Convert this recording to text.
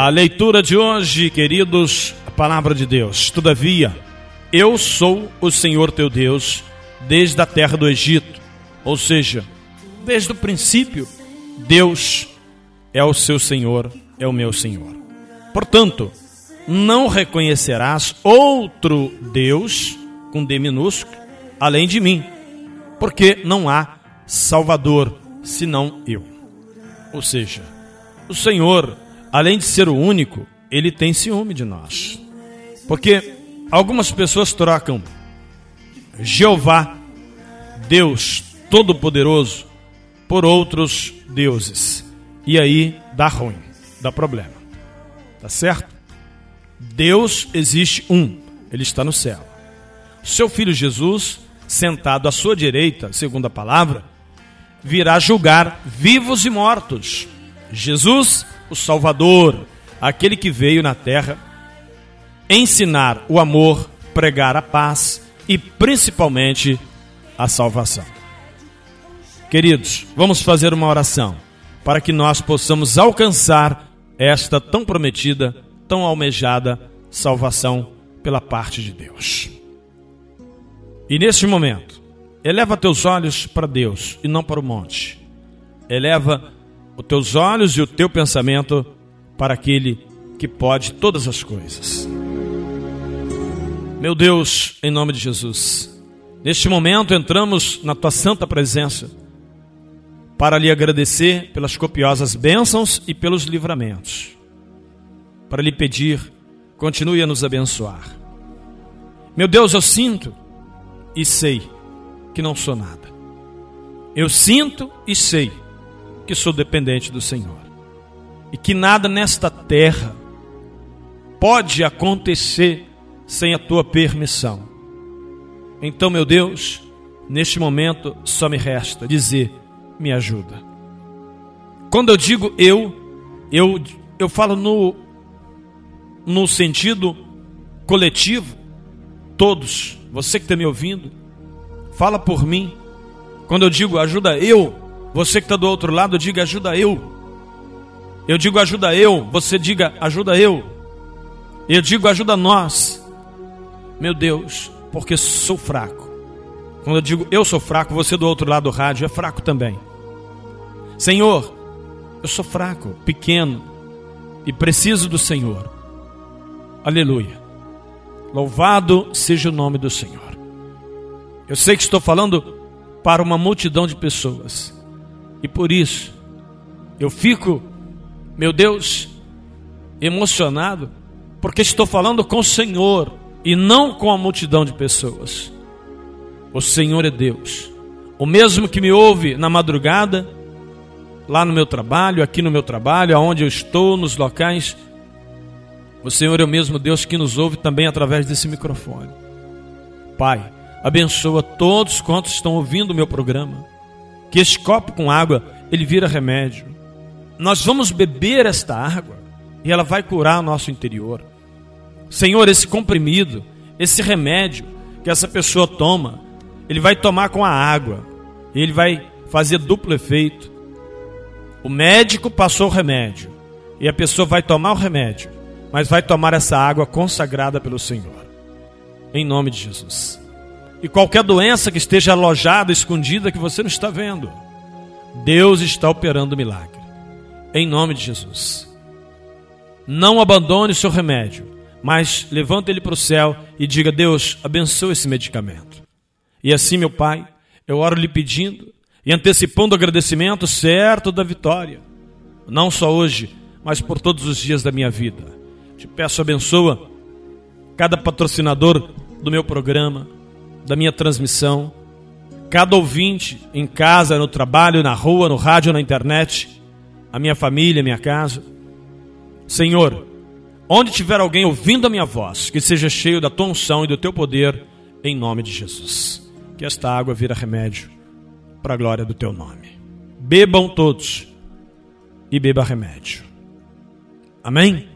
A leitura de hoje, queridos, a palavra de Deus. Todavia, eu sou o Senhor teu Deus desde a terra do Egito. Ou seja, desde o princípio, Deus é o seu Senhor, é o meu Senhor. Portanto, não reconhecerás outro Deus, com D minúsculo, além de mim, porque não há Salvador senão eu. Ou seja, o Senhor além de ser o único, ele tem ciúme de nós. Porque algumas pessoas trocam Jeová, Deus Todo-Poderoso, por outros deuses. E aí dá ruim, dá problema. Tá certo? Deus existe um, ele está no céu. Seu filho Jesus, sentado à sua direita, segundo a palavra, virá julgar vivos e mortos. Jesus o Salvador, aquele que veio na terra ensinar o amor, pregar a paz e principalmente a salvação. Queridos, vamos fazer uma oração para que nós possamos alcançar esta tão prometida, tão almejada salvação pela parte de Deus. E neste momento, eleva teus olhos para Deus e não para o monte. Eleva os teus olhos e o teu pensamento para aquele que pode todas as coisas. Meu Deus, em nome de Jesus, neste momento entramos na tua santa presença para lhe agradecer pelas copiosas bênçãos e pelos livramentos, para lhe pedir, continue a nos abençoar. Meu Deus, eu sinto e sei que não sou nada. Eu sinto e sei que sou dependente do Senhor. E que nada nesta terra pode acontecer sem a tua permissão. Então, meu Deus, neste momento só me resta dizer: me ajuda. Quando eu digo eu, eu, eu falo no, no sentido coletivo, todos, você que está me ouvindo, fala por mim. Quando eu digo ajuda eu, você que está do outro lado, diga ajuda eu. Eu digo ajuda eu, você diga ajuda eu. Eu digo ajuda nós. Meu Deus, porque sou fraco. Quando eu digo eu sou fraco, você do outro lado do rádio é fraco também. Senhor, eu sou fraco, pequeno e preciso do Senhor. Aleluia. Louvado seja o nome do Senhor. Eu sei que estou falando para uma multidão de pessoas. E por isso, eu fico, meu Deus, emocionado, porque estou falando com o Senhor e não com a multidão de pessoas. O Senhor é Deus, o mesmo que me ouve na madrugada, lá no meu trabalho, aqui no meu trabalho, aonde eu estou, nos locais. O Senhor é o mesmo Deus que nos ouve também através desse microfone. Pai, abençoa todos quantos estão ouvindo o meu programa que este copo com água ele vira remédio. Nós vamos beber esta água e ela vai curar o nosso interior. Senhor, esse comprimido, esse remédio que essa pessoa toma, ele vai tomar com a água, e ele vai fazer duplo efeito. O médico passou o remédio e a pessoa vai tomar o remédio, mas vai tomar essa água consagrada pelo Senhor. Em nome de Jesus e qualquer doença que esteja alojada, escondida, que você não está vendo. Deus está operando o milagre. Em nome de Jesus. Não abandone o seu remédio, mas levante ele para o céu e diga: Deus, abençoe esse medicamento. E assim, meu Pai, eu oro lhe pedindo e antecipando o agradecimento certo da vitória, não só hoje, mas por todos os dias da minha vida. Te peço, abençoa cada patrocinador do meu programa da minha transmissão, cada ouvinte em casa, no trabalho, na rua, no rádio, na internet, a minha família, a minha casa. Senhor, onde tiver alguém ouvindo a minha voz, que seja cheio da tua unção e do teu poder, em nome de Jesus. Que esta água vira remédio para a glória do teu nome. Bebam todos e beba remédio. Amém?